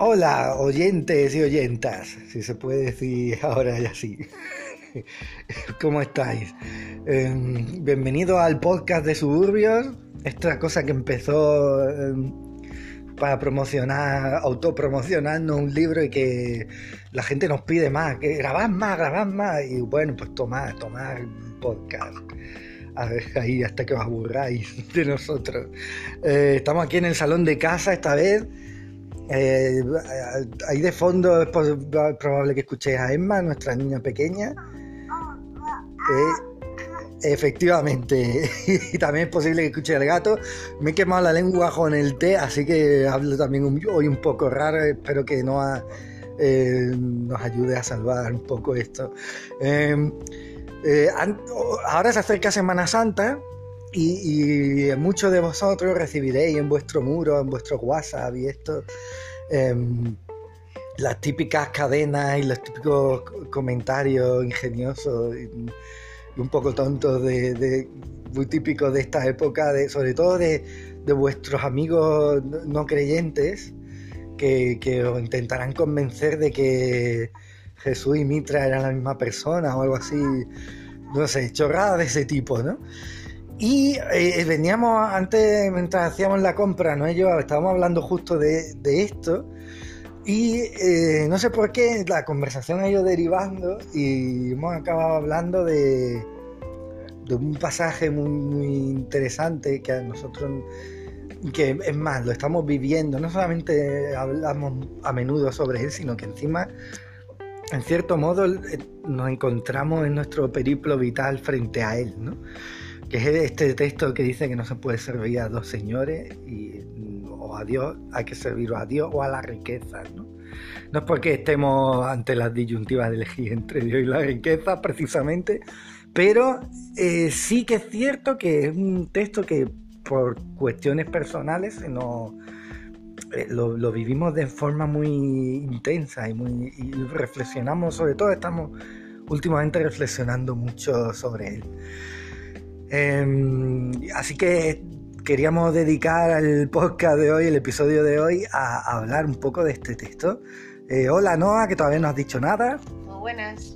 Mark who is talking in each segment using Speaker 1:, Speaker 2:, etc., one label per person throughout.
Speaker 1: Hola, oyentes y oyentas, si se puede decir ahora ya así. ¿Cómo estáis? Eh, bienvenido al podcast de Suburbios. Esta cosa que empezó eh, para promocionar, autopromocionando un libro y que la gente nos pide más, que grabad más, grabad más. Y bueno, pues tomad, tomad podcast. A ver, ahí hasta que os aburráis de nosotros. Eh, estamos aquí en el salón de casa esta vez. Eh, ahí de fondo es probable que escuchéis a Emma, nuestra niña pequeña. Eh, efectivamente, y también es posible que escuche al gato. Me he quemado la lengua con el té, así que hablo también hoy un poco raro. Espero que no eh, nos ayude a salvar un poco esto. Ahora se acerca Semana Santa y, muchos de vosotros recibiréis en vuestro muro, en vuestro WhatsApp y esto, em, las típicas cadenas y los típicos comentarios ingeniosos y, un poco tontos de, muy típicos de esta época, de, sobre todo de, vuestros amigos no creyentes que, que os intentarán convencer de que Jesús y Mitra eran la misma persona o algo así, no sé, chorrada de ese tipo, ¿no? Y eh, veníamos antes, mientras hacíamos la compra, ¿no? Yo estábamos hablando justo de, esto. Y eh, no sé por qué la conversación ha ido derivando y hemos acabado hablando de, un pasaje muy, interesante que a nosotros, que es más, lo estamos viviendo. No solamente hablamos a menudo sobre él, sino que encima, en cierto modo, eh, nos encontramos en nuestro periplo vital frente a él, ¿no? Que es este texto que dice que no se puede servir a dos señores y, o a Dios, hay que servir a Dios o a la riqueza, ¿no? No es porque estemos ante las disyuntivas de elegir entre Dios y la riqueza, precisamente, pero eh, sí que es cierto que es un texto que por cuestiones personales no, eh, lo, vivimos de forma muy intensa y, muy, y reflexionamos, sobre todo estamos últimamente reflexionando mucho sobre él. Em, así que queríamos dedicar el podcast de hoy, el episodio de hoy, a, hablar un poco de este texto. Eh, hola Noah, que todavía no has dicho nada.
Speaker 2: Muy buenas.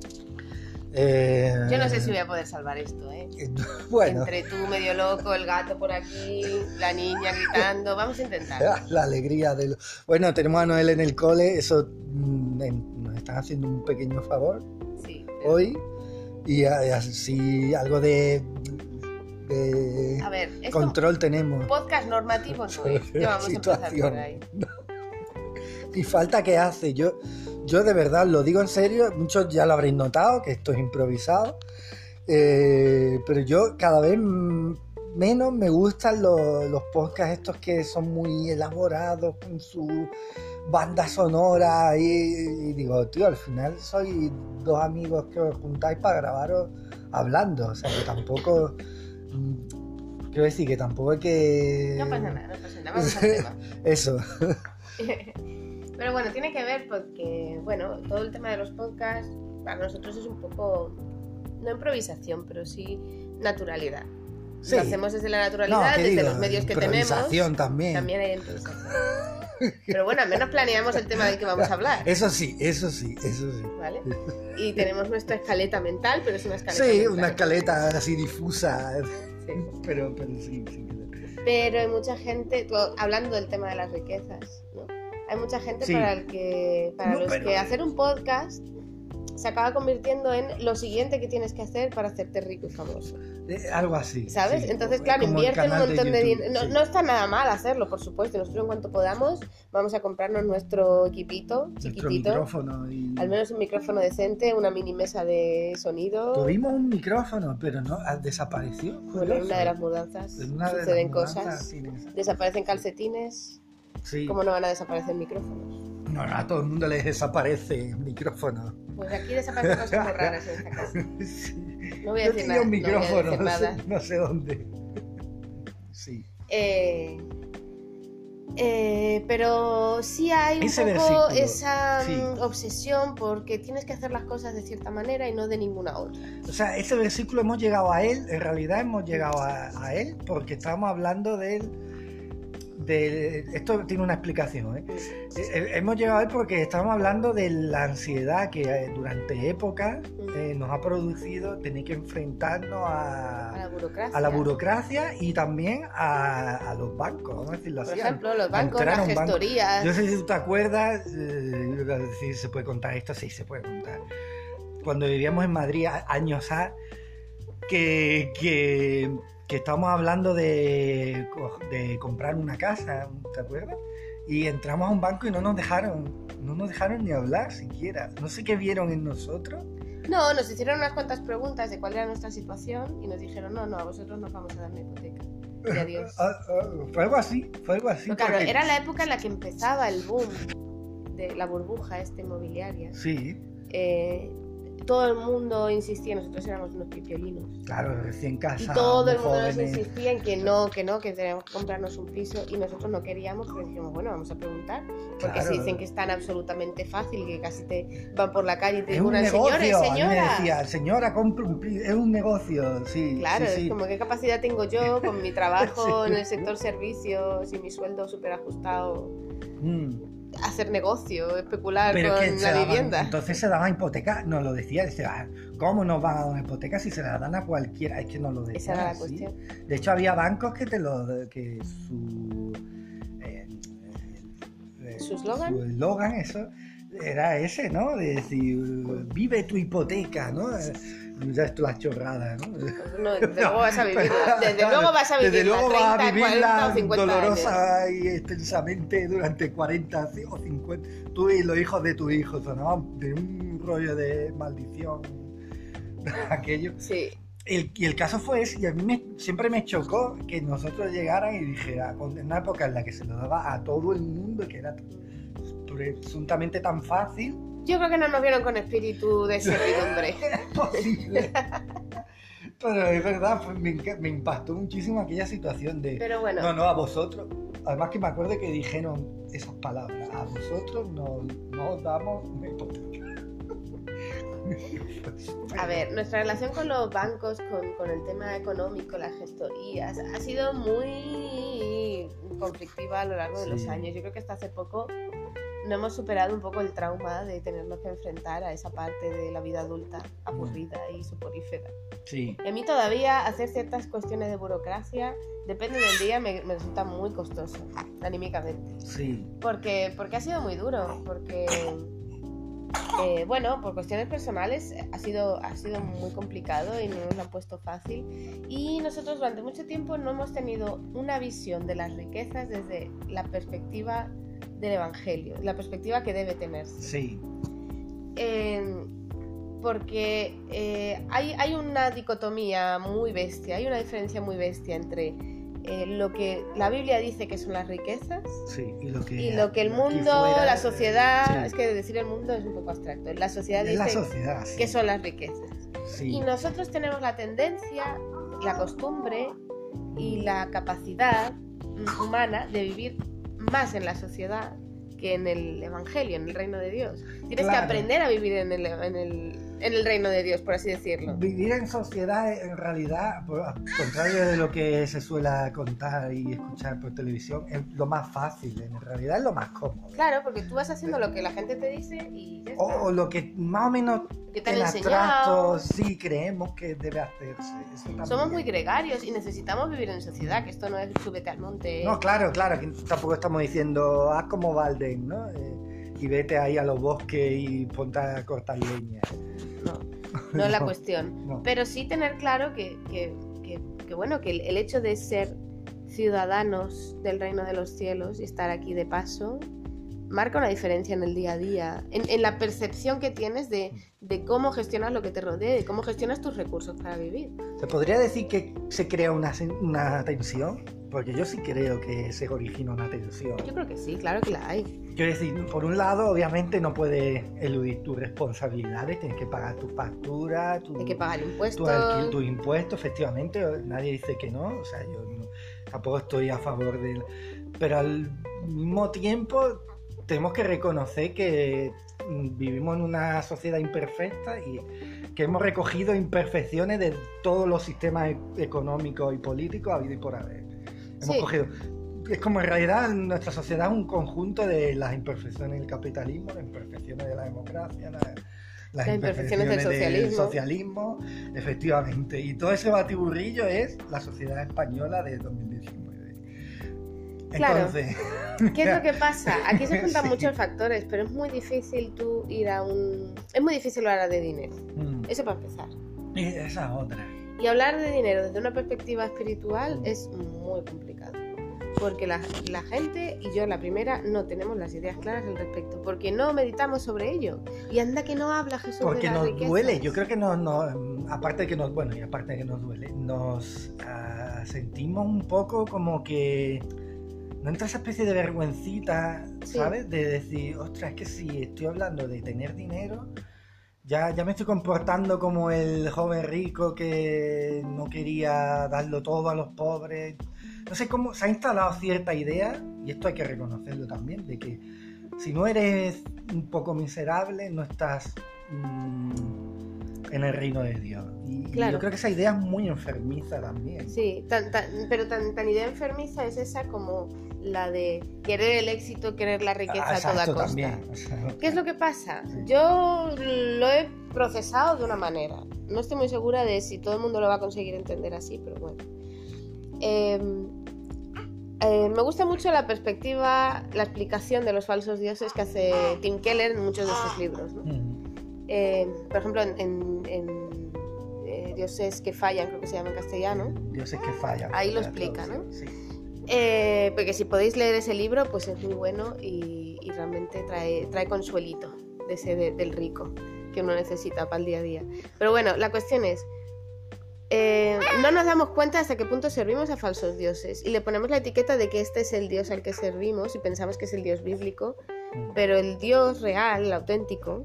Speaker 2: Eh, Yo no sé si voy a poder salvar esto, ¿eh? Bueno. Entre tú medio loco, el gato por aquí, la niña gritando, vamos a intentar.
Speaker 1: La alegría de lo... Bueno, tenemos a Noel en el cole, eso mm, nos están haciendo un pequeño favor sí, hoy. Y así algo de a ver, control tenemos.
Speaker 2: Podcast normativo no es. vamos a empezar por ahí.
Speaker 1: Y falta que hace. Yo, yo de verdad lo digo en serio, muchos ya lo habréis notado, que esto es improvisado. Eh, pero yo cada vez menos me gustan los, los podcasts estos que son muy elaborados con su banda sonora y, digo, tío, al final soy dos amigos que os juntáis para grabaros hablando, o sea que tampoco Quiero decir que tampoco hay
Speaker 2: que. No pasa nada, no pasa nada. Vamos al tema.
Speaker 1: Eso.
Speaker 2: Pero bueno, tiene que ver porque, bueno, todo el tema de los podcasts para nosotros es un poco, no improvisación, pero sí naturalidad. Lo hacemos desde la naturalidad, desde los medios que tenemos.
Speaker 1: también.
Speaker 2: También hay improvisación. Pero bueno, al menos planeamos el tema del que vamos a hablar.
Speaker 1: Eso sí, eso sí, eso sí.
Speaker 2: ¿Vale? Y tenemos nuestra escaleta mental, pero es una escaleta.
Speaker 1: Sí, una escaleta así difusa. Pero, pero sí, sí.
Speaker 2: Pero hay mucha gente, hablando del tema de las riquezas, ¿no? Hay mucha gente para, el que, para los que hacer un podcast se acaba convirtiendo en lo siguiente que tienes que hacer para hacerte rico y famoso.
Speaker 1: Eh, algo así.
Speaker 2: ¿Sabes? Entonces, claro, invierte un montón de, dinero. No, está nada mal hacerlo, por supuesto. Nosotros en cuanto podamos vamos a comprarnos nuestro equipito chiquitito.
Speaker 1: micrófono
Speaker 2: Al menos un micrófono decente, una mini mesa de sonido.
Speaker 1: Tuvimos un micrófono, pero no desapareció.
Speaker 2: Bueno, en una de las mudanzas suceden cosas. Desaparecen calcetines. Sí. ¿Cómo no van a desaparecer micrófonos?
Speaker 1: No, a todo el mundo les desaparece el micrófono.
Speaker 2: Pues aquí desaparecen cosas muy raras en esta casa. No voy a decir nada.
Speaker 1: un micrófono, no, sé, no, sé, dónde. Sí.
Speaker 2: Eh, eh, pero sí hay un poco esa mm, obsesión porque tienes que hacer las cosas de cierta manera y no de ninguna otra.
Speaker 1: O sea, ese versículo hemos llegado a él, en realidad hemos llegado a, a él porque estábamos hablando de él esto tiene una explicación. ¿eh? Eh, hemos llegado a porque estamos hablando de la ansiedad que eh, durante épocas nos ha producido tener que enfrentarnos a, la, burocracia. y también a, los bancos, vamos a decirlo
Speaker 2: así. Por ejemplo, los bancos, las gestorías.
Speaker 1: Yo sé si tú te acuerdas, si se puede contar esto, sí se puede contar. Cuando vivíamos en Madrid años a que, que que estábamos hablando de, de, comprar una casa, ¿te acuerdas? Y entramos a un banco y no nos dejaron, no nos dejaron ni hablar siquiera. No sé qué vieron en nosotros.
Speaker 2: No, nos hicieron unas cuantas preguntas de cuál era nuestra situación y nos dijeron, no, no, a vosotros nos vamos a dar una hipoteca. Y adiós.
Speaker 1: Ah, ah, fue algo así, fue algo así.
Speaker 2: claro, era la época en la que empezaba el boom de la burbuja esta inmobiliaria.
Speaker 1: Sí.
Speaker 2: Eh, todo el mundo insistía, nosotros éramos unos pipiolinos.
Speaker 1: Claro, recién casados.
Speaker 2: Y todo el mundo nos insistía en que no, que no, que teníamos que comprarnos un piso y nosotros no queríamos, pero dijimos, bueno, vamos a preguntar. Porque si dicen que es tan absolutamente fácil, que casi te van por la calle y te
Speaker 1: dicen, señores, señora. decía, señora, compra un piso, es un negocio, sí.
Speaker 2: Claro, es como qué capacidad tengo yo con mi trabajo en el sector servicios y mi sueldo súper ajustado. Mm hacer negocio, especular con la vivienda.
Speaker 1: entonces se daba hipoteca, no lo decía, decía, ¿cómo nos van a dar una hipoteca si se la dan a cualquiera? Es que no lo decía.
Speaker 2: Esa era la cuestión.
Speaker 1: De hecho, había bancos que te lo. que su. Eh,
Speaker 2: eh, ¿Su eslogan?
Speaker 1: Su eslogan, eso era ese, ¿no? De decir, vive tu hipoteca, ¿no? Ya es la chorrada, ¿no?
Speaker 2: No, desde luego vas a vivir, desde luego vas a vivir
Speaker 1: desde luego
Speaker 2: 30,
Speaker 1: a vivirla
Speaker 2: 40 o 50
Speaker 1: dolorosa y extensamente durante 40 o 50. Tú y los hijos de tu hijo, ¿no? De un rollo de maldición, aquello.
Speaker 2: Sí.
Speaker 1: y el caso fue ese, y a mí siempre me chocó que nosotros llegaran y dijera, en una época en la que se lo daba a todo el mundo, que era presuntamente tan fácil.
Speaker 2: Yo creo que no nos vieron con espíritu de servidumbre.
Speaker 1: es posible. Pero es verdad, me, impactó muchísimo aquella situación de...
Speaker 2: Pero bueno.
Speaker 1: No, no, a vosotros. Además que me acuerdo que dijeron esas palabras. A vosotros no nos damos
Speaker 2: A ver, nuestra relación con los bancos, con, el tema económico, las gestorías, ha sido muy conflictiva a lo largo de los años. Yo creo que hasta hace poco no hemos superado un poco el trauma de tenernos que enfrentar a esa parte de la vida adulta aburrida y soporífera.
Speaker 1: Sí.
Speaker 2: Y a mí todavía hacer ciertas cuestiones de burocracia, depende del día, me, resulta muy costoso, anímicamente.
Speaker 1: Sí.
Speaker 2: Porque, porque ha sido muy duro, porque... Eh, bueno, por cuestiones personales ha sido, ha sido muy complicado y no nos lo han puesto fácil. Y nosotros durante mucho tiempo no hemos tenido una visión de las riquezas desde la perspectiva del Evangelio, la perspectiva que debe tener.
Speaker 1: Sí.
Speaker 2: porque eh, hay, hay, una dicotomía muy bestia, hay una diferencia muy bestia entre eh, lo que la Biblia dice que son las riquezas
Speaker 1: y, lo
Speaker 2: que, el mundo, la sociedad, es que decir el mundo es un poco abstracto, la sociedad dice que son las riquezas. Y nosotros tenemos la tendencia, la costumbre y la capacidad humana de vivir más en la sociedad que en el Evangelio, en el reino de Dios. Tienes que aprender a vivir en el, en el, en el reino de Dios, por así decirlo.
Speaker 1: Vivir en sociedad, en realidad, al contrario de lo que se suele contar y escuchar por televisión, es lo más fácil, en realidad es lo más cómodo.
Speaker 2: Claro, porque tú vas haciendo lo que la gente te dice y ya está.
Speaker 1: O, lo que más o menos
Speaker 2: que te en abstracto
Speaker 1: sí creemos que debe hacerse.
Speaker 2: Somos muy gregarios y necesitamos vivir en sociedad, que esto no es súbete al monte.
Speaker 1: No, claro, claro, que tampoco estamos diciendo, haz como Valden, ¿no? Eh, y vete ahí a los bosques y ponte a cortar leña.
Speaker 2: No, no es la cuestión. Pero sí tener claro que, que, que, bueno, que el hecho de ser ciudadanos del reino de los cielos y estar aquí de paso marca una diferencia en el día a día, en, la percepción que tienes de, cómo gestionas lo que te rodea, de cómo gestionas tus recursos para vivir.
Speaker 1: ¿Se podría decir que se crea una, una tensión? Porque yo sí creo que se origina una tensión.
Speaker 2: Yo creo que sí, claro que la hay.
Speaker 1: Quiero decir, por un lado, obviamente no puedes eludir tus responsabilidades, tienes que pagar tu factura, tu,
Speaker 2: que pagar impuestos.
Speaker 1: Tu, impuestos, efectivamente, nadie dice que no, o sea, yo tampoco estoy a favor de... Pero al mismo tiempo tenemos que reconocer que mm, vivimos en una sociedad imperfecta y que hemos recogido imperfecciones de todos los sistemas e-, económicos y políticos habido y por haber. Hemos cogido es como en realidad nuestra sociedad es un conjunto de las imperfecciones del capitalismo, las imperfecciones de la democracia, las, imperfecciones, del socialismo. efectivamente. Y todo ese batiburrillo es la sociedad española de 2019.
Speaker 2: Claro. ¿Qué es lo que pasa? Aquí se juntan muchos factores, pero es muy difícil tú ir a un... Es muy difícil hablar de dinero. Mm. Eso para empezar.
Speaker 1: Y esa otra.
Speaker 2: Y hablar de dinero desde una perspectiva espiritual es muy complicado. Porque la, gente y yo, la primera, no tenemos las ideas claras al respecto. Porque no meditamos sobre ello. Y anda que no habla Jesús
Speaker 1: porque
Speaker 2: de
Speaker 1: nos duele. Yo creo que no, no, aparte de que nos, bueno, y aparte de que nos duele, nos ah, sentimos un poco como que no entra esa especie de vergüencita, ¿sabes? De decir, ostras, es que si estoy hablando de tener dinero, ya, ya me estoy comportando como el joven rico que no quería darlo todo a los pobres. No sé cómo se ha instalado cierta idea, y esto hay que reconocerlo también, de que si no eres un poco miserable, no estás mm, en el reino de Dios. Y, yo creo que esa idea es muy enfermiza también.
Speaker 2: Sí, pero tan, tan idea enfermiza es esa como la de querer el éxito, querer la riqueza a toda costa. ¿Qué es lo que pasa? Yo lo he procesado de una manera. No estoy muy segura de si todo el mundo lo va a conseguir entender así, pero bueno. Em, eh, me gusta mucho la perspectiva, la explicación de los falsos dioses que hace Tim Keller en muchos de sus libros. Em, por ejemplo, en, eh, Dioses que fallan, creo que se llama en castellano.
Speaker 1: Dioses que fallan.
Speaker 2: Ahí lo explica, ¿no? Sí. Eh, porque si podéis leer ese libro, pues es muy bueno y, realmente trae, trae consuelito de ese del rico que uno necesita para el día a día. Pero bueno, la cuestión es, eh, no nos damos cuenta hasta qué punto servimos a falsos dioses. Y le ponemos la etiqueta de que este es el dios al que servimos y pensamos que es el dios bíblico, pero el dios real, el auténtico,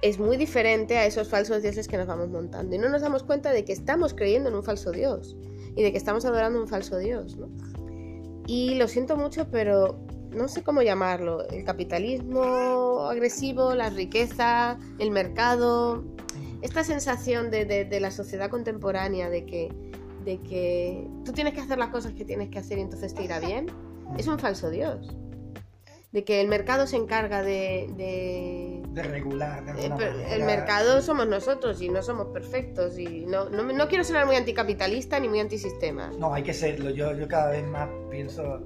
Speaker 2: es muy diferente a esos falsos dioses que nos vamos montando. Y no nos damos cuenta de que estamos creyendo en un falso dios y de que estamos adorando un falso Dios, ¿no? Y lo siento mucho, pero no sé cómo llamarlo, el capitalismo agresivo, la riqueza, el mercado, esta sensación de, de, la sociedad contemporánea de que, de que tú tienes que hacer las cosas que tienes que hacer y entonces te irá bien, es un falso Dios de que el mercado se encarga de...
Speaker 1: De, regular. De
Speaker 2: eh, el mercado somos nosotros y no somos perfectos. Y no, no, quiero ser muy anticapitalista ni muy antisistema.
Speaker 1: No, hay que serlo. Yo, yo cada vez más pienso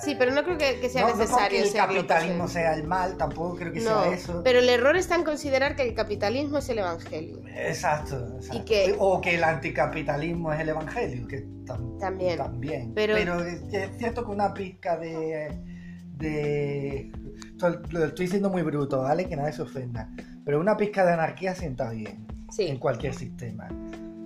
Speaker 2: Sí, pero no creo que, sea necesario.
Speaker 1: No que el capitalismo sea el mal, tampoco creo que sea eso.
Speaker 2: Pero el error está en considerar que el capitalismo es el evangelio.
Speaker 1: Exacto. o que el anticapitalismo es el evangelio, que también. también. Pero... es cierto que una pizca de. de lo estoy diciendo muy bruto, ¿vale? Que nadie se ofenda. Pero una pizca de anarquía sienta bien. En cualquier sistema.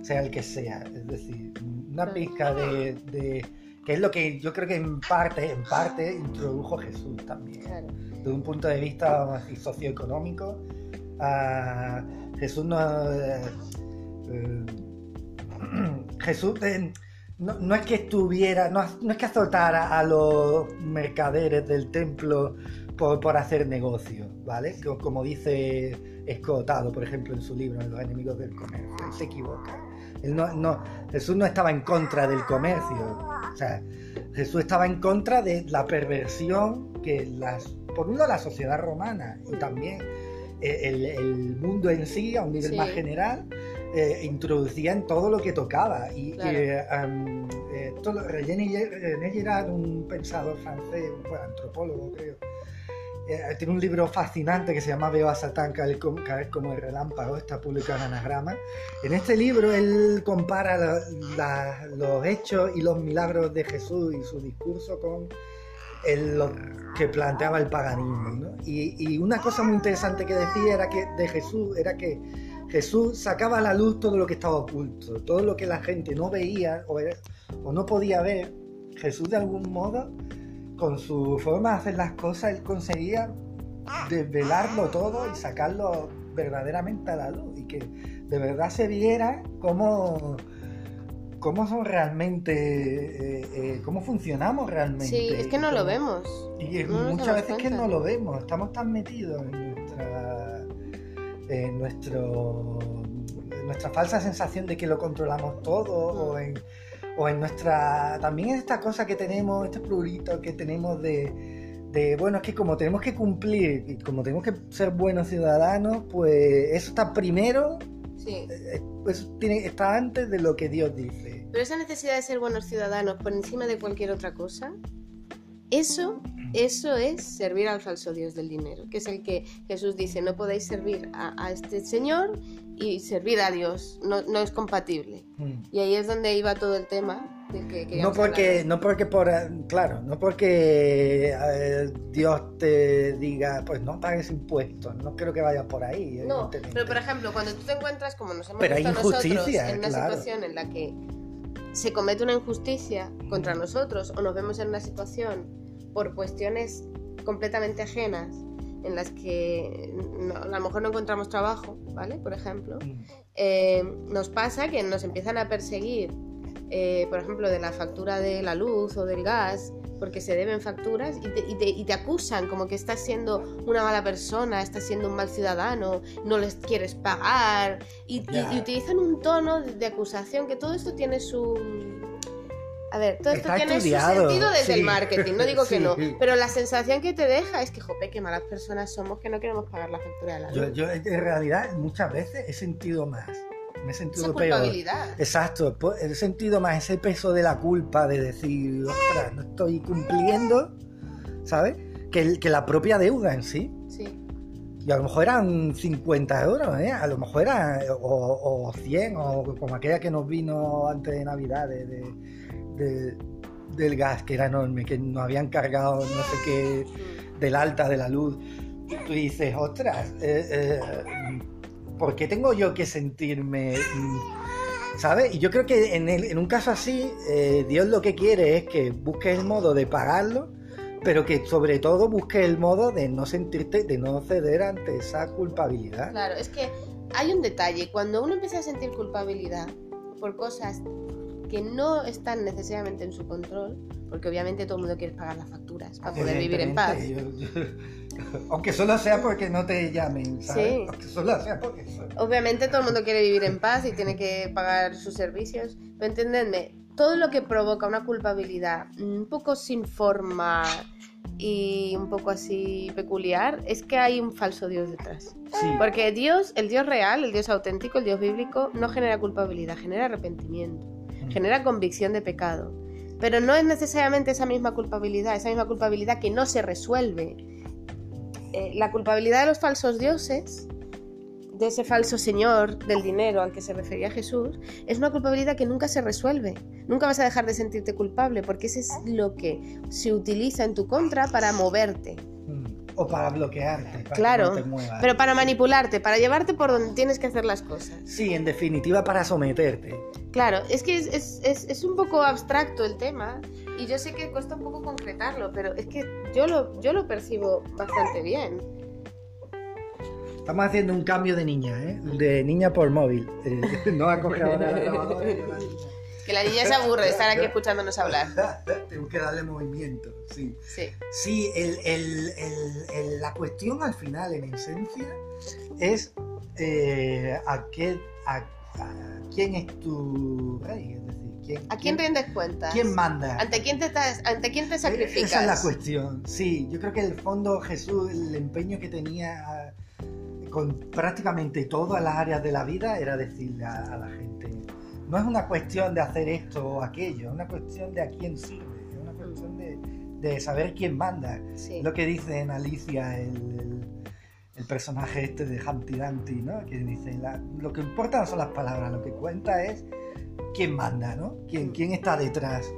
Speaker 1: Sea el que sea. Es decir, una pizca de que es lo que yo creo que en parte, en parte introdujo Jesús también. Desde un punto de vista socioeconómico, uh, Jesús no... Eh, Jesús eh, no, es que estuviera, no, es que azotara a los mercaderes del templo por, por hacer negocio, ¿vale? Como dice Escotado, por ejemplo, en su libro, Los enemigos del comercio. se equivoca no, Jesús no estaba en contra del comercio. O sea, Jesús estaba en contra de la perversión que las, por un lado la sociedad romana y también eh, el, mundo en sí, a un nivel más general, eh, introducía en todo lo que tocaba. Y eh, René Girard, un pensador francés, un antropólogo creo, eh, tiene un libro fascinante que se llama Veo a Satán caer como, como el relámpago, está publicado en Anagrama. En este libro él compara los hechos y los milagros de Jesús y su discurso con lo que planteaba el paganismo. Y, una cosa muy interesante que decía era que de Jesús era que Jesús sacaba a la luz todo lo que estaba oculto, todo lo que la gente no veía o, o no podía ver. Jesús de algún modo con su forma de hacer las cosas, él conseguía desvelarlo todo y sacarlo verdaderamente a la luz y que de verdad se viera cómo, cómo son realmente, eh, eh, cómo funcionamos realmente.
Speaker 2: Sí, es que no lo vemos.
Speaker 1: Y muchas veces que no lo vemos, estamos tan metidos en nuestra, en nuestro, nuestra falsa sensación de que lo controlamos todo o en o en nuestra, también en esta cosa que tenemos, este plurito que tenemos de, de, bueno, es que como tenemos que cumplir y como tenemos que ser buenos ciudadanos, pues eso está primero,
Speaker 2: Sí.
Speaker 1: eh, eso tiene, está antes de lo que Dios dice.
Speaker 2: Pero esa necesidad de ser buenos ciudadanos por encima de cualquier otra cosa, eso, eso es servir al falso Dios del dinero, que es el que Jesús dice, no podéis servir a, a este Señor y servir a Dios, no, no es compatible.
Speaker 1: Mm.
Speaker 2: Y ahí es donde iba todo el tema del que
Speaker 1: No porque,
Speaker 2: hablar.
Speaker 1: no porque por, claro, no porque eh, Dios te diga, pues no pagues impuestos, no creo que vaya por ahí.
Speaker 2: No, pero por ejemplo, cuando tú te encuentras, como nos hemos
Speaker 1: Pero
Speaker 2: visto nosotros, en una
Speaker 1: claro.
Speaker 2: situación en la que se comete una injusticia contra nosotros o nos vemos en una situación por cuestiones completamente ajenas en las que no- a lo mejor no encontramos trabajo, ¿vale? Por ejemplo,
Speaker 1: Mm.
Speaker 2: eh, nos pasa que nos empiezan a perseguir, eh, por ejemplo, de la factura de la luz o del gas, porque se deben facturas y te, y te- y te acusan como que estás siendo una mala persona, estás siendo un mal ciudadano, no les quieres pagar, y, y-
Speaker 1: Ya.
Speaker 2: y utilizan un tono de, de acusación que todo esto tiene su... A ver, todo esto tiene su sentido desde
Speaker 1: sí.
Speaker 2: el marketing, no digo que no, pero la sensación que te deja es que, jope, qué malas personas somos que no queremos pagar la factura de la luz.
Speaker 1: Yo, yo en realidad muchas veces he sentido más, me he
Speaker 2: Esa
Speaker 1: sentido peor.
Speaker 2: culpabilidad.
Speaker 1: Exacto, he sentido más ese peso de la culpa de decir, ostras, no estoy cumpliendo, ¿sabes? Que, el- que la propia deuda en sí.
Speaker 2: Sí.
Speaker 1: Y a lo mejor eran 50 euros, ¿eh? A lo mejor eran o, o 100, o como aquella que nos vino antes de Navidad de, de- de- del gas, que era enorme, que nos habían cargado no sé qué, del alta de la luz. Y tú dices, ostras, eh, eh, ¿por qué tengo yo que sentirme... mm, ¿Sabes? Y yo creo que en un caso así, eh, Dios lo que quiere es que busques el modo de pagarlo, pero que sobre todo busques el modo de no sentirte, de no ceder ante esa culpabilidad.
Speaker 2: Claro, es que hay un detalle. Cuando uno empieza a sentir culpabilidad por cosas que no están necesariamente en su control, porque obviamente todo el mundo quiere pagar las facturas para poder vivir en paz.
Speaker 1: Evidentemente, yo- yo- aunque solo sea porque no te llamen, ¿sabes?
Speaker 2: Sí.
Speaker 1: Aunque solo sea porque...
Speaker 2: Obviamente todo el mundo quiere vivir en paz y tiene que pagar sus servicios. Pero entendedme, todo lo que provoca una culpabilidad un poco sin forma y un poco así peculiar, es que hay un falso Dios detrás.
Speaker 1: Sí.
Speaker 2: Porque Dios, el Dios real, el Dios auténtico, el Dios bíblico, no genera culpabilidad, genera arrepentimiento, genera convicción de pecado. Pero no es necesariamente esa misma culpabilidad, esa misma culpabilidad que no se resuelve. Eh, la culpabilidad de los falsos dioses, de ese falso señor del dinero al que se refería Jesús, es una culpabilidad que nunca se resuelve. Nunca vas a dejar de sentirte culpable, porque ese es lo que se utiliza en tu contra para moverte.
Speaker 1: Mm. O para bloquearte, para
Speaker 2: Claro,
Speaker 1: que no te muevas.
Speaker 2: Pero para manipularte, para llevarte por donde tienes que hacer las cosas.
Speaker 1: Sí, en definitiva para someterte.
Speaker 2: Claro, es que es, es- es- es un poco abstracto el tema y yo sé que cuesta un poco concretarlo, pero es que yo lo, yo lo percibo bastante bien.
Speaker 1: Estamos haciendo un cambio de niña, ¿eh? De niña por móvil. Eh, no ha cogido ahora la grabadora.
Speaker 2: Que la niña se aburre de estar aquí escuchándonos hablar.
Speaker 1: Tengo que darle movimiento, sí.
Speaker 2: Sí,
Speaker 1: Sí, el- el- el- el- la cuestión al final, en esencia, es eh, a, qué, a, a quién es tu rey. Es decir, quién,
Speaker 2: ¿a quién rindes cuentas?
Speaker 1: quién manda.
Speaker 2: ¿Ante quién te, estás- ante quién te sacrificas?
Speaker 1: Esa es la cuestión, sí. Yo creo que en el fondo Jesús, el empeño que tenía ah, con prácticamente todas las áreas de la vida era decirle a, a la gente, no es una cuestión de hacer esto o aquello, es una cuestión de a quién sirve, es una cuestión de, de saber quién manda.
Speaker 2: Sí.
Speaker 1: Lo que dice en Alicia el, el- el personaje este de Humpty Dumpty, ¿no? Que dice, la- lo que importa no son las palabras, lo que cuenta es quién manda, ¿no? ¿Quién, quién está detrás?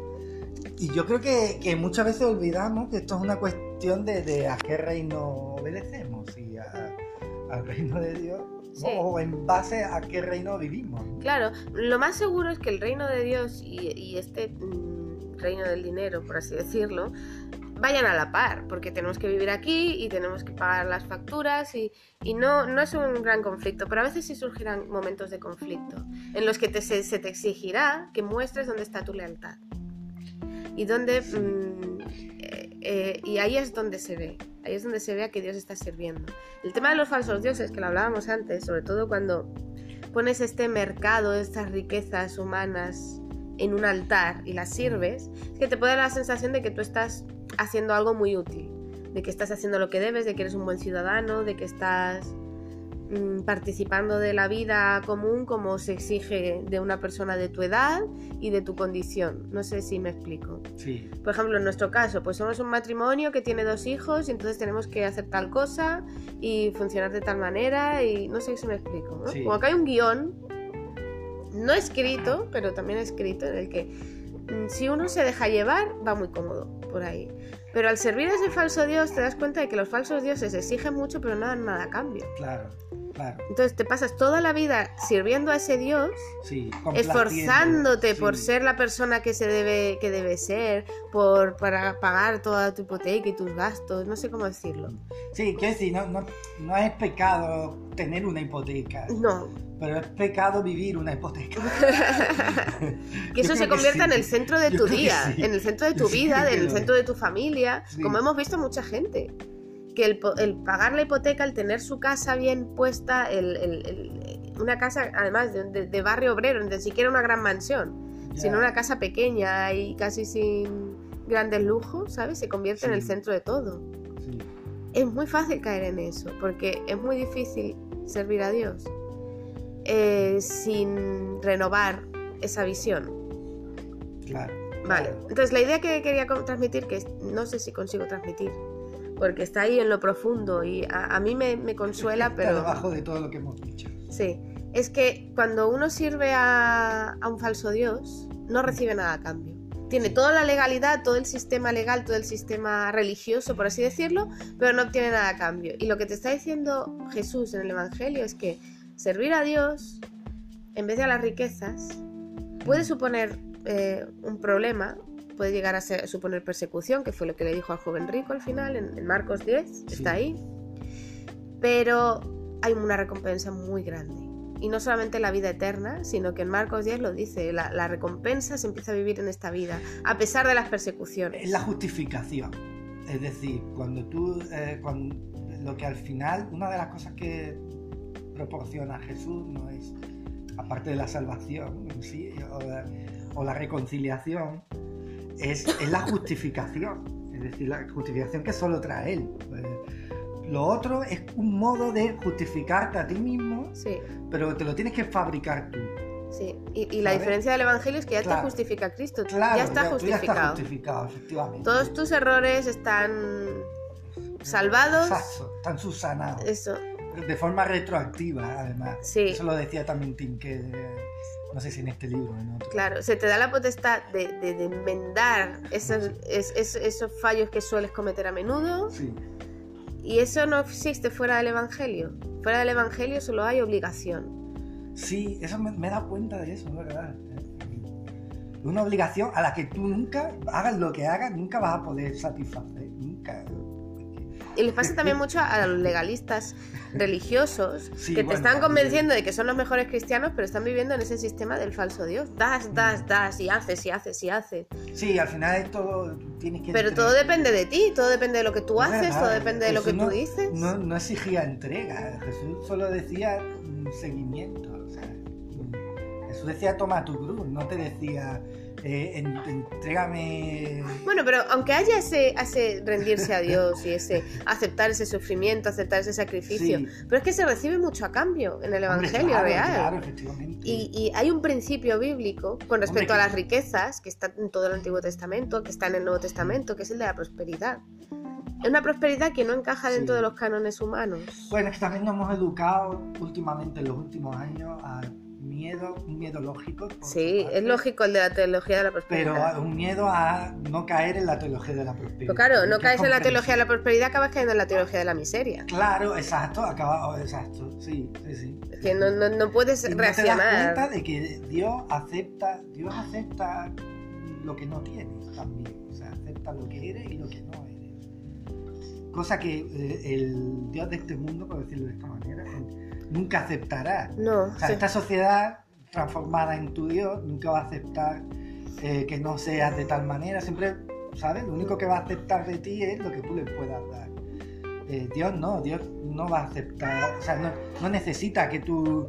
Speaker 1: Y yo creo que, que muchas veces olvidamos que esto es una cuestión de, de a qué reino obedecemos, a- al reino de Dios
Speaker 2: Sí.
Speaker 1: o en base a qué reino vivimos.
Speaker 2: Claro, lo más seguro es que el reino de Dios y, y este mm, reino del dinero, por así decirlo, vayan a la par, porque tenemos que vivir aquí y tenemos que pagar las facturas y, y no, no es un gran conflicto, pero a veces sí surgirán momentos de conflicto en los que te- se, te exigirá que muestres dónde está tu lealtad. Y donde... mm, eh, eh, y ahí es donde se ve, ahí es donde se ve que Dios está sirviendo. El tema de los falsos dioses, que lo hablábamos antes, sobre todo cuando pones este mercado, estas riquezas humanas en un altar y las sirves, es que te puede dar la sensación de que tú estás haciendo algo muy útil, de que estás haciendo lo que debes, de que eres un buen ciudadano, de que estás Mm, participando de la vida común como se exige de una persona de tu edad y de tu condición. No sé si me explico.
Speaker 1: Sí.
Speaker 2: Por ejemplo, en nuestro caso, pues somos un matrimonio que tiene dos hijos y entonces tenemos que hacer tal cosa y funcionar de tal manera y no sé si me explico. Como que hay un guion, no escrito, pero también escrito, en el que si uno se deja llevar, va muy cómodo por ahí. Pero al servir a ese falso Dios te das cuenta de que los falsos dioses exigen mucho pero no dan nada a cambio.
Speaker 1: Claro.
Speaker 2: Entonces te pasas toda la vida sirviendo a ese Dios, esforzándote por ser la persona que se debe, que debe ser, por para pagar toda tu hipoteca y tus gastos, no sé cómo decirlo.
Speaker 1: Sí, que decir, no, no, no es pecado tener una hipoteca.
Speaker 2: No.
Speaker 1: Pero es pecado vivir una hipoteca.
Speaker 2: que eso se convierta en el centro de tu día, en el centro de tu vida, en el centro de tu familia, como hemos visto mucha gente que el, pagar la hipoteca, el tener su casa bien puesta, una casa además de, barrio obrero, ni siquiera una gran mansión, sino una casa pequeña y casi sin grandes lujos, ¿sabes? Se convierte en el centro de todo. Es muy fácil caer en eso, porque es muy difícil servir a Dios eh, sin renovar esa visión.
Speaker 1: Claro.
Speaker 2: Vale, entonces la idea que quería transmitir, que no sé si consigo transmitir, porque está ahí en lo profundo y a, mí me, consuela,
Speaker 1: está
Speaker 2: pero...
Speaker 1: debajo de todo lo que hemos dicho.
Speaker 2: Sí, es que cuando uno sirve a, un falso Dios, no recibe nada a cambio. Tiene toda la legalidad, todo el sistema legal, todo el sistema religioso, por así decirlo, pero no obtiene nada a cambio. Y lo que te está diciendo Jesús en el Evangelio es que servir a Dios, en vez de a las riquezas, puede suponer eh, un problema, puede llegar a, suponer persecución, que fue lo que le dijo al joven rico al final, en, Marcos 10, está ahí. Pero hay una recompensa muy grande. Y no solamente la vida eterna, sino que en Marcos 10 lo dice, la, recompensa se empieza a vivir en esta vida, a pesar de las persecuciones.
Speaker 1: Es la justificación. Es decir, cuando tú, eh, cuando, lo que al final, una de las cosas que proporciona Jesús no es, aparte de la salvación sí, o la reconciliación, es, la justificación. Es decir, la justificación que solo trae él. Pues, lo otro es un modo de justificarte a ti mismo,
Speaker 2: sí.
Speaker 1: pero te lo tienes que fabricar tú.
Speaker 2: Sí, y, la diferencia del Evangelio es que ya te justifica Cristo,
Speaker 1: claro,
Speaker 2: ya está justificado.
Speaker 1: Ya está justificado, efectivamente.
Speaker 2: Todos tus errores están salvados.
Speaker 1: Exacto, están subsanados.
Speaker 2: Eso.
Speaker 1: De forma retroactiva, además.
Speaker 2: Sí.
Speaker 1: Eso lo decía también Tim, que no sé si en este libro en otro.
Speaker 2: Claro, se te da la potestad de, enmendar esos, esos fallos que sueles cometer a menudo.
Speaker 1: Sí.
Speaker 2: Y eso no existe fuera del Evangelio. Fuera del Evangelio solo hay obligación.
Speaker 1: Sí, eso me, me he dado cuenta de eso, ¿verdad? Una obligación a la que tú nunca, hagas lo que hagas, nunca vas a poder satisfacer.
Speaker 2: Y les pasa también mucho a los legalistas religiosos que te están convenciendo de que son los mejores cristianos, pero están viviendo en ese sistema del falso Dios. Das, das, das, y haces, y haces, y haces.
Speaker 1: Sí, al final es todo. Tienes que.
Speaker 2: Pero todo depende de ti, todo depende de lo que tú haces, todo depende de lo que tú dices.
Speaker 1: No, no exigía entrega, Jesús solo decía seguimiento. O sea, Jesús decía toma tu cruz, no te decía eh, entrégame.
Speaker 2: Bueno, pero aunque haya ese, rendirse a Dios y ese aceptar ese sufrimiento, aceptar ese sacrificio, pero es que se recibe mucho a cambio en el Evangelio real. y, hay un principio bíblico con respecto a las riquezas que está en todo el Antiguo Testamento, que está en el Nuevo Testamento, que es el de la prosperidad. Es una prosperidad que no encaja dentro de los cánones humanos.
Speaker 1: Bueno, es que también nos hemos educado últimamente en los últimos años a miedo, un miedo lógico.
Speaker 2: Sí, es lógico el de la teología de la prosperidad.
Speaker 1: Pero un miedo a no caer en la teología de la prosperidad.
Speaker 2: claro, no caes en la teología de la prosperidad, acabas cayendo en la teología de la miseria.
Speaker 1: Claro, exacto, acaba, oh, exacto, sí, sí, sí.
Speaker 2: Es que no, no, no puedes reaccionar.
Speaker 1: te das cuenta de que Dios acepta, Dios acepta lo que no tienes también. O sea, acepta lo que eres y lo que no eres. Cosa que eh, el Dios de este mundo, por decirlo de esta manera, nunca aceptará.
Speaker 2: No.
Speaker 1: O sea, esta sociedad transformada en tu Dios nunca va a aceptar eh, que no seas de tal manera. Siempre, ¿sabes? Lo único que va a aceptar de ti es lo que tú le puedas dar. Eh, Dios no, Dios no va a aceptar, o sea, no, necesita que tú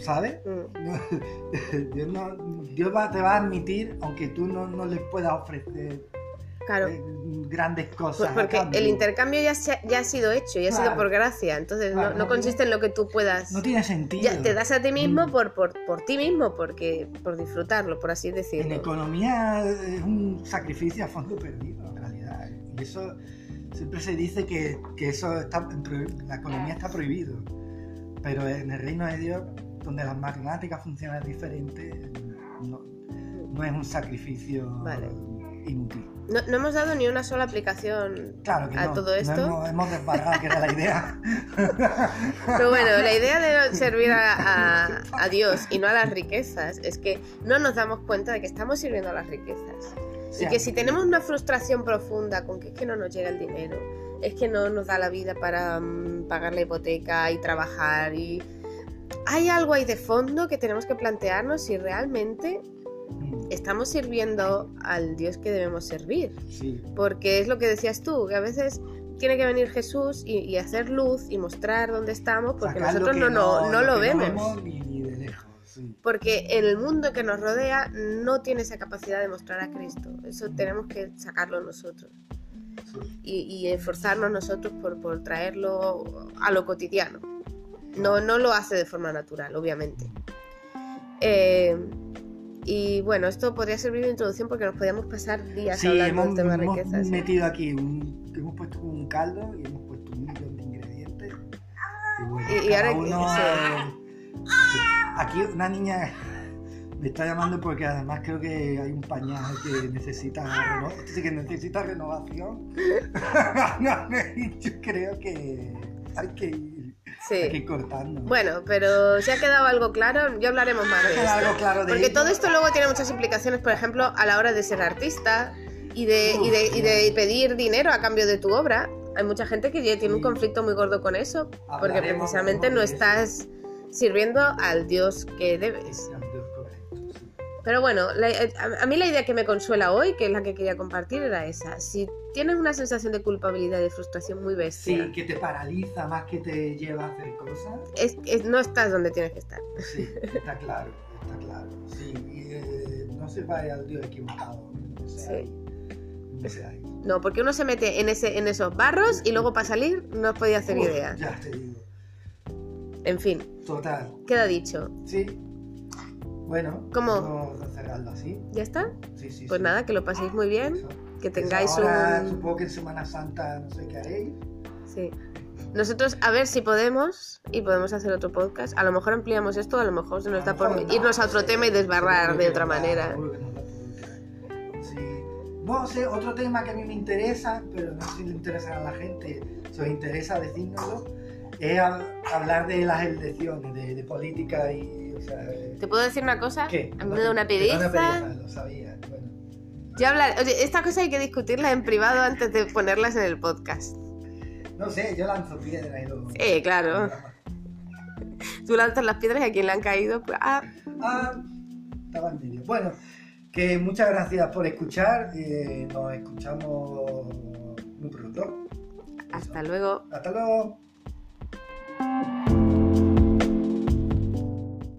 Speaker 1: ¿sabes?
Speaker 2: Mm.
Speaker 1: Dios, no, Dios va- te va a admitir, aunque tú no, no le puedas ofrecer
Speaker 2: Claro.
Speaker 1: eh, grandes cosas.
Speaker 2: porque el intercambio ya, se ha- ya ha sido hecho, ya ha sido por gracia. Entonces no-
Speaker 1: Claro,
Speaker 2: no,
Speaker 1: no
Speaker 2: consiste en lo que tú puedas.
Speaker 1: No tiene sentido.
Speaker 2: Ya te das a ti mismo
Speaker 1: Mm.
Speaker 2: por, por, por ti mismo, porque por disfrutarlo, por así
Speaker 1: En
Speaker 2: decirlo.
Speaker 1: economía es un sacrificio a fondo perdido, en realidad. Y eso siempre se dice que, que eso está en la economía está prohibido. Pero en el reino de Dios, donde las matemáticas funcionan diferente, no, no es un sacrificio
Speaker 2: Vale.
Speaker 1: Inútil.
Speaker 2: No, no hemos dado ni una sola aplicación
Speaker 1: Claro que
Speaker 2: a
Speaker 1: no,
Speaker 2: todo
Speaker 1: no
Speaker 2: esto.
Speaker 1: hemos, hemos desbargado que era la idea.
Speaker 2: Pero bueno, la idea de servir a, a- a Dios y no a las riquezas es que no nos damos cuenta de que estamos sirviendo a las riquezas.
Speaker 1: Sí,
Speaker 2: Y que si tenemos una frustración profunda con que es que no nos llega el dinero, es que no nos da la vida para mm, pagar la hipoteca y trabajar y... Hay algo ahí de fondo que tenemos que plantearnos si realmente estamos sirviendo al Dios que debemos servir.
Speaker 1: Sí,
Speaker 2: Porque es lo que decías tú, que a veces tiene que venir Jesús y, y hacer luz y mostrar dónde estamos porque
Speaker 1: sacar
Speaker 2: nosotros no, no, no lo vemos.
Speaker 1: ni, ni de lejos. sí.
Speaker 2: Porque en el mundo que nos rodea no tiene esa capacidad de mostrar a Cristo. Eso tenemos que sacarlo nosotros
Speaker 1: sí.
Speaker 2: y, y esforzarnos nosotros por, por traerlo a lo cotidiano. No, no lo hace de forma natural, obviamente. Eh, y bueno, esto podría servir de introducción porque nos podíamos pasar días
Speaker 1: Sí,
Speaker 2: hablando
Speaker 1: hemos,
Speaker 2: del tema
Speaker 1: hemos
Speaker 2: riquezas. ¿eh?
Speaker 1: metido aquí un, hemos puesto un caldo y hemos puesto un millón de ingredientes. Y, bueno,
Speaker 2: Y- y ahora-
Speaker 1: uno,
Speaker 2: sí.
Speaker 1: aquí una niña me está llamando porque además creo que hay un pañal que necesita este sí que necesita renovación. Yo creo que hay que ir,
Speaker 2: Sí.
Speaker 1: cortando.
Speaker 2: Bueno, pero si ha quedado algo claro, ya hablaremos más de esto.
Speaker 1: algo claro de
Speaker 2: Porque
Speaker 1: ello.
Speaker 2: todo esto luego tiene muchas implicaciones, por ejemplo, a la hora de ser artista y de, y de, y de pedir dinero a cambio de tu obra. Hay mucha gente que ya tiene un conflicto muy gordo con eso, porque precisamente no estás sirviendo al Dios que debes. Pero bueno, la- eh, a a mí la idea que me consuela hoy, que es la que quería compartir, era esa. Si tienes una sensación de culpabilidad y de frustración muy bestia,
Speaker 1: Sí, que te paraliza más que te lleva a hacer cosas.
Speaker 2: es, es- no estás donde tienes que estar.
Speaker 1: Sí, está claro, está claro. Sí, y, eh, no se vaya al Dios equivocado. No
Speaker 2: Sí.
Speaker 1: No
Speaker 2: porque uno se mete en, ese, en esos barros y luego para salir no os podía hacer idea.
Speaker 1: Ya te digo.
Speaker 2: En fin,
Speaker 1: Total.
Speaker 2: queda dicho.
Speaker 1: Sí. Bueno,
Speaker 2: ¿Cómo?
Speaker 1: vamos a cerrarlo así.
Speaker 2: ¿Ya está?
Speaker 1: Sí, sí.
Speaker 2: Pues
Speaker 1: sí.
Speaker 2: nada, que lo paséis muy bien,
Speaker 1: Eso.
Speaker 2: Que tengáis
Speaker 1: ahora,
Speaker 2: un...
Speaker 1: Supongo que en Semana Santa no sé qué haréis.
Speaker 2: Sí. Nosotros a ver si podemos y podemos hacer otro podcast. A lo mejor ampliamos esto, a lo mejor se nos
Speaker 1: A
Speaker 2: da por
Speaker 1: no,
Speaker 2: irnos a otro
Speaker 1: sí,
Speaker 2: tema y desbarrar de otra manera.
Speaker 1: último. Sí. No sé, otro tema que a mí me interesa, pero no sé si le interesa a la gente, si os interesa decírnoslo, es hab- hablar de las elecciones, de, de política y. O sea,
Speaker 2: ¿Te puedo decir una cosa?
Speaker 1: ¿Qué?
Speaker 2: A mí me da una
Speaker 1: Te da
Speaker 2: pereza.
Speaker 1: pereza, Lo sabía. Bueno.
Speaker 2: Ya hablar... Oye, esta cosa hay que discutirla en privado antes de ponerlas en el podcast.
Speaker 1: No sé, yo lanzo piedras y lo.
Speaker 2: Sí, claro. Tú lanzas las piedras y a quien le han caído, pues... Ah,
Speaker 1: Ah, estaba en medio. Bueno, que muchas gracias por escuchar. eh, nos escuchamos muy pronto.
Speaker 2: hasta luego.
Speaker 1: Hasta luego.